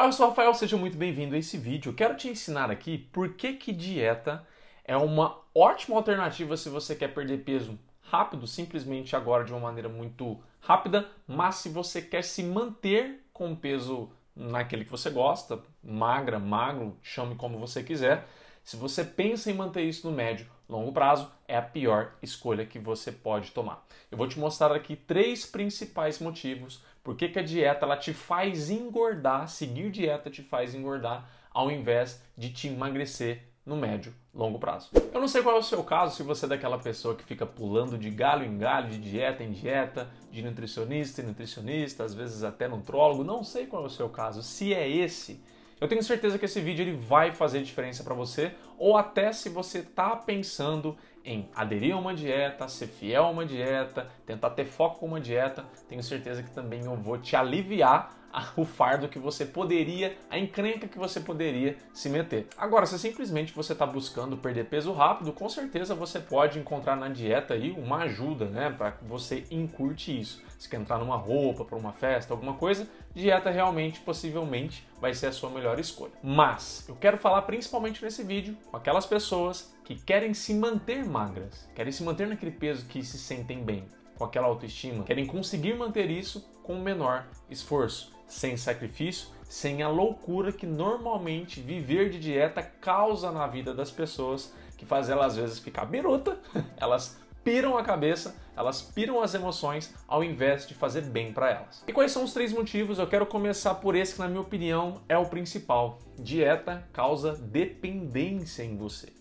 Olá, eu sou o Rafael, seja muito bem-vindo a esse vídeo. Eu quero te ensinar aqui por que, que dieta é uma ótima alternativa se você quer perder peso rápido, simplesmente agora de uma maneira muito rápida, mas se você quer se manter com o peso naquele que você gosta, magra, magro, chame como você quiser, se você pensa em manter isso no médio, longo prazo, é a pior escolha que você pode tomar. Eu vou te mostrar aqui três principais motivos por que, que a dieta ela te faz engordar, seguir dieta te faz engordar, ao invés de te emagrecer no médio, longo prazo. Eu não sei qual é o seu caso, se você é daquela pessoa que fica pulando de galho em galho, de dieta em dieta, de nutricionista em nutricionista, às vezes até nutrólogo, não sei qual é o seu caso. Se é esse, eu tenho certeza que esse vídeo ele vai fazer diferença para você, ou até se você está pensando em aderir a uma dieta, ser fiel a uma dieta, tentar ter foco com uma dieta, tenho certeza que também eu vou te aliviar o fardo que você poderia, a encrenca que você poderia se meter. Agora, se simplesmente você está buscando perder peso rápido, com certeza você pode encontrar na dieta aí uma ajuda, né, para que você encurte isso. Se quer entrar numa roupa, para uma festa, alguma coisa, dieta realmente, possivelmente, vai ser a sua melhor escolha. Mas eu quero falar principalmente nesse vídeo com aquelas pessoas que querem se manter magras, querem se manter naquele peso que se sentem bem, com aquela autoestima, querem conseguir manter isso com o menor esforço, sem sacrifício, sem a loucura que normalmente viver de dieta causa na vida das pessoas, que faz elas às vezes ficar biruta, elas piram a cabeça, elas piram as emoções ao invés de fazer bem para elas. E quais são os três motivos? Eu quero começar por esse que na minha opinião é o principal. Dieta causa dependência em você.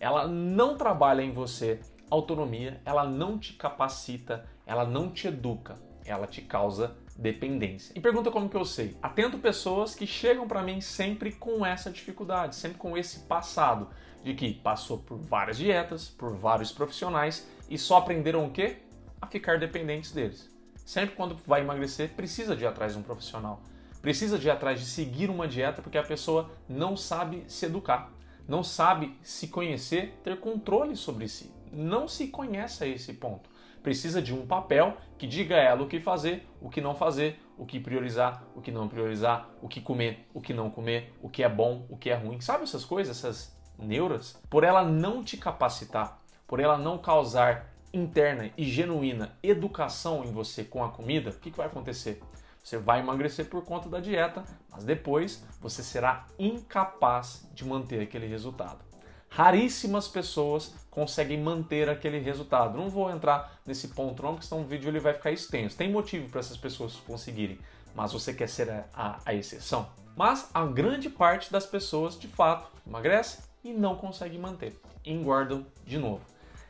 Ela não trabalha em você autonomia, ela não te capacita, ela não te educa, ela te causa dependência. E pergunta como que eu sei? Atento pessoas que chegam para mim sempre com essa dificuldade, sempre com esse passado de que passou por várias dietas, por vários profissionais e só aprenderam o quê? A ficar dependentes deles. Sempre quando vai emagrecer, precisa de ir atrás de um profissional. Precisa de ir atrás de seguir uma dieta porque a pessoa não sabe se educar, não sabe se conhecer, ter controle sobre si não se conhece a esse ponto. Precisa de um papel que diga a ela o que fazer, o que não fazer, o que priorizar, o que não priorizar, o que comer, o que não comer, o que é bom, o que é ruim. Sabe essas coisas, essas neuras? Por ela não te capacitar, por ela não causar interna e genuína educação em você com a comida, o que, que vai acontecer? Você vai emagrecer por conta da dieta, mas depois você será incapaz de manter aquele resultado. Raríssimas pessoas conseguem manter aquele resultado. Não vou entrar nesse ponto não, porque senão o vídeo ele vai ficar extenso. Tem motivo para essas pessoas conseguirem, mas você quer ser a, a, a exceção? Mas a grande parte das pessoas, de fato, emagrece e não consegue manter, engordam de novo.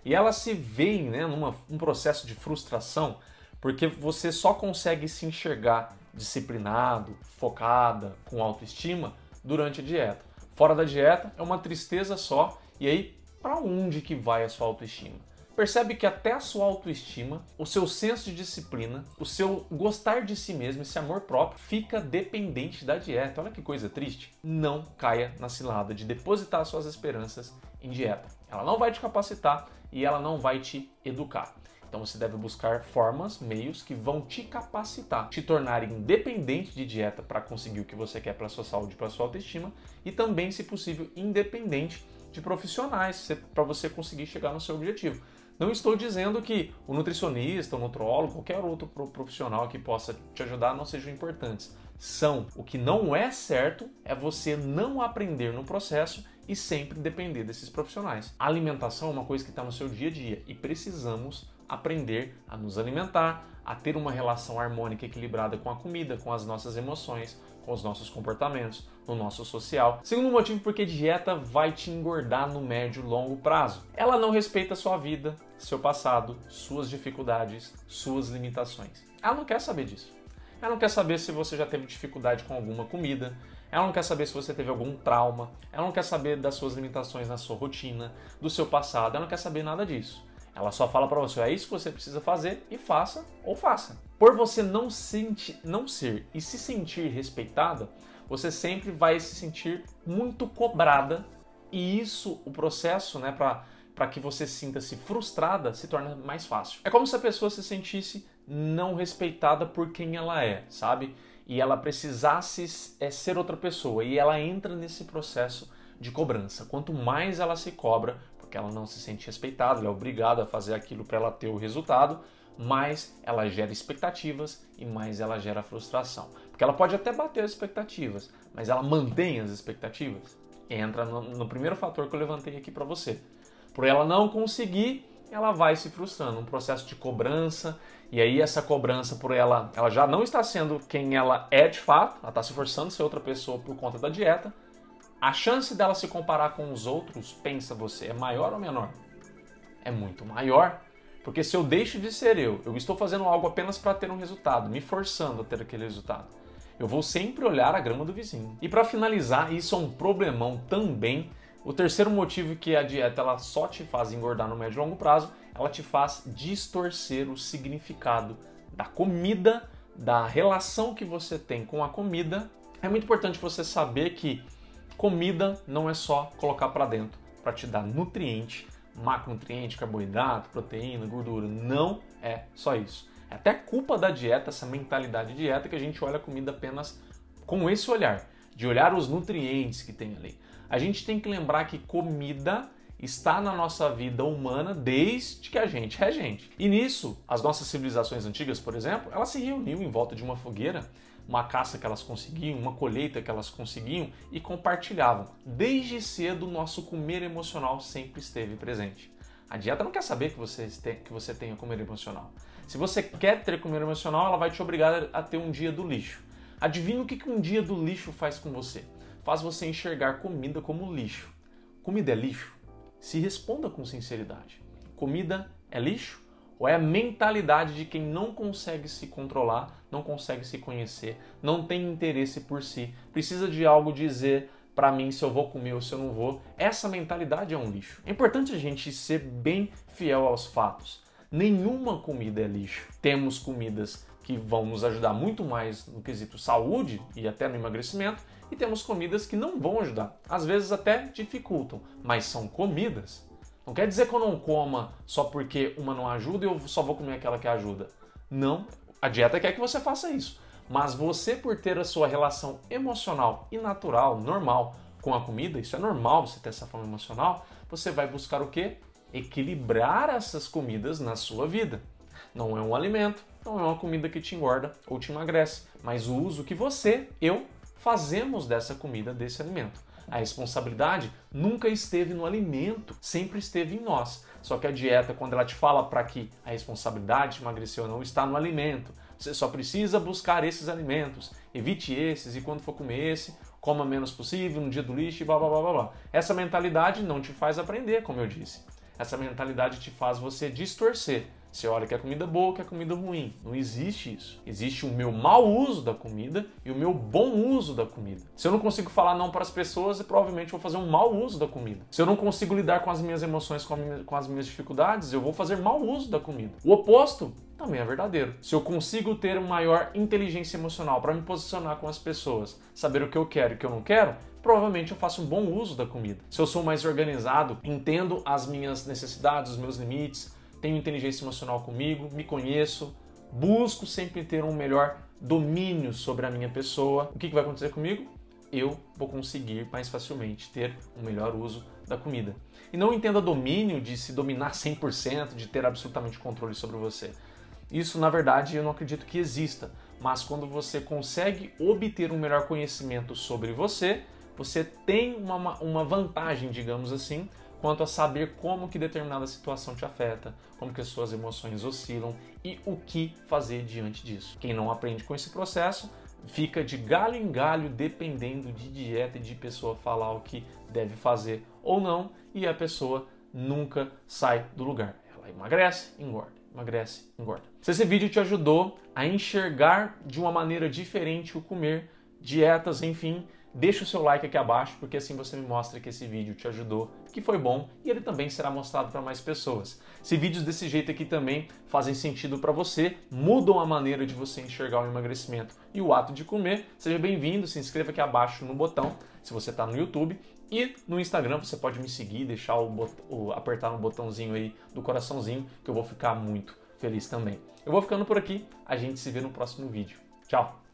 E elas se veem né, num um processo de frustração porque você só consegue se enxergar disciplinado, focada, com autoestima durante a dieta. Fora da dieta é uma tristeza só. E aí, para onde que vai a sua autoestima? Percebe que até a sua autoestima, o seu senso de disciplina, o seu gostar de si mesmo, esse amor próprio, fica dependente da dieta. Olha que coisa triste. Não caia na cilada de depositar suas esperanças em dieta. Ela não vai te capacitar e ela não vai te educar. Então você deve buscar formas, meios que vão te capacitar, te tornar independente de dieta para conseguir o que você quer para sua saúde, para sua autoestima e também, se possível, independente de profissionais para você conseguir chegar no seu objetivo. Não estou dizendo que o nutricionista, o nutrólogo, qualquer outro profissional que possa te ajudar não sejam importantes. São. O que não é certo é você não aprender no processo e sempre depender desses profissionais. A alimentação é uma coisa que está no seu dia a dia e precisamos aprender a nos alimentar, a ter uma relação harmônica equilibrada com a comida, com as nossas emoções, com os nossos comportamentos, no nosso social. Segundo motivo, porque dieta vai te engordar no médio e longo prazo. Ela não respeita sua vida, seu passado, suas dificuldades, suas limitações. Ela não quer saber disso. Ela não quer saber se você já teve dificuldade com alguma comida, ela não quer saber se você teve algum trauma, ela não quer saber das suas limitações na sua rotina, do seu passado, ela não quer saber nada disso. Ela só fala para você, é isso que você precisa fazer e faça ou faça. Por você não, senti, não ser e se sentir respeitada, você sempre vai se sentir muito cobrada e isso, o processo, né, para que você sinta-se frustrada, se torna mais fácil. É como se a pessoa se sentisse não respeitada por quem ela é, sabe? e ela precisasse é, ser outra pessoa e ela entra nesse processo de cobrança. Quanto mais ela se cobra, porque ela não se sente respeitada, ela é obrigada a fazer aquilo para ela ter o resultado, mais ela gera expectativas e mais ela gera frustração. Porque ela pode até bater as expectativas, mas ela mantém as expectativas. Entra no, no primeiro fator que eu levantei aqui para você. Por ela não conseguir, ela vai se frustrando, um processo de cobrança, e aí essa cobrança por ela, ela já não está sendo quem ela é de fato, ela está se forçando a ser outra pessoa por conta da dieta. A chance dela se comparar com os outros, pensa você, é maior ou menor? É muito maior, porque se eu deixo de ser eu, eu estou fazendo algo apenas para ter um resultado, me forçando a ter aquele resultado. Eu vou sempre olhar a grama do vizinho. E para finalizar, isso é um problemão também. O terceiro motivo que a dieta ela só te faz engordar no médio e longo prazo, ela te faz distorcer o significado da comida, da relação que você tem com a comida. É muito importante você saber que comida não é só colocar para dentro para te dar nutriente, macronutriente, carboidrato, proteína, gordura. Não é só isso. É até culpa da dieta, essa mentalidade de dieta, que a gente olha a comida apenas com esse olhar, de olhar os nutrientes que tem ali. A gente tem que lembrar que comida está na nossa vida humana desde que a gente é gente. E nisso, as nossas civilizações antigas, por exemplo, elas se reuniam em volta de uma fogueira, uma caça que elas conseguiam, uma colheita que elas conseguiam e compartilhavam. Desde cedo, o nosso comer emocional sempre esteve presente. A dieta não quer saber que você, que você tenha comer emocional. Se você quer ter comer emocional, ela vai te obrigar a ter um dia do lixo. Adivinha o que um dia do lixo faz com você? Faz você enxergar comida como lixo. Comida é lixo? Se responda com sinceridade. Comida é lixo? Ou é a mentalidade de quem não consegue se controlar, não consegue se conhecer, não tem interesse por si, precisa de algo dizer para mim se eu vou comer ou se eu não vou? Essa mentalidade é um lixo. É importante a gente ser bem fiel aos fatos nenhuma comida é lixo. Temos comidas que vão nos ajudar muito mais no quesito saúde e até no emagrecimento, e temos comidas que não vão ajudar. Às vezes até dificultam, mas são comidas. Não quer dizer que eu não coma só porque uma não ajuda e eu só vou comer aquela que ajuda. Não, a dieta quer que você faça isso. Mas você, por ter a sua relação emocional e natural, normal com a comida, isso é normal você ter essa forma emocional, você vai buscar o quê? equilibrar essas comidas na sua vida. Não é um alimento, não é uma comida que te engorda ou te emagrece, mas o uso que você, eu, fazemos dessa comida, desse alimento. A responsabilidade nunca esteve no alimento, sempre esteve em nós. Só que a dieta, quando ela te fala para que a responsabilidade de emagrecer ou não está no alimento, você só precisa buscar esses alimentos, evite esses e quando for comer esse, coma menos possível no dia do lixo e blá blá blá blá. Essa mentalidade não te faz aprender, como eu disse. Essa mentalidade te faz você distorcer. Você olha que é comida boa, que é comida ruim. Não existe isso. Existe o meu mau uso da comida e o meu bom uso da comida. Se eu não consigo falar não para as pessoas, eu provavelmente vou fazer um mau uso da comida. Se eu não consigo lidar com as minhas emoções, com as minhas dificuldades, eu vou fazer mau uso da comida. O oposto também é verdadeiro. Se eu consigo ter maior inteligência emocional para me posicionar com as pessoas, saber o que eu quero e o que eu não quero, provavelmente eu faço um bom uso da comida. Se eu sou mais organizado, entendo as minhas necessidades, os meus limites, tenho inteligência emocional comigo, me conheço, busco sempre ter um melhor domínio sobre a minha pessoa, o que, que vai acontecer comigo? Eu vou conseguir mais facilmente ter um melhor uso da comida. E não entenda domínio de se dominar 100%, de ter absolutamente controle sobre você. Isso, na verdade, eu não acredito que exista. Mas quando você consegue obter um melhor conhecimento sobre você, você tem uma, uma vantagem, digamos assim, quanto a saber como que determinada situação te afeta, como que as suas emoções oscilam e o que fazer diante disso. Quem não aprende com esse processo fica de galho em galho dependendo de dieta e de pessoa falar o que deve fazer ou não e a pessoa nunca sai do lugar. Ela emagrece, engorda, emagrece, engorda. Se esse vídeo te ajudou a enxergar de uma maneira diferente o comer, dietas, enfim, Deixa o seu like aqui abaixo, porque assim você me mostra que esse vídeo te ajudou, que foi bom e ele também será mostrado para mais pessoas. Se vídeos desse jeito aqui também fazem sentido para você, mudam a maneira de você enxergar o emagrecimento e o ato de comer, seja bem-vindo, se inscreva aqui abaixo no botão, se você está no YouTube, e no Instagram você pode me seguir, deixar o, bot... o apertar no botãozinho aí do coraçãozinho, que eu vou ficar muito feliz também. Eu vou ficando por aqui, a gente se vê no próximo vídeo. Tchau!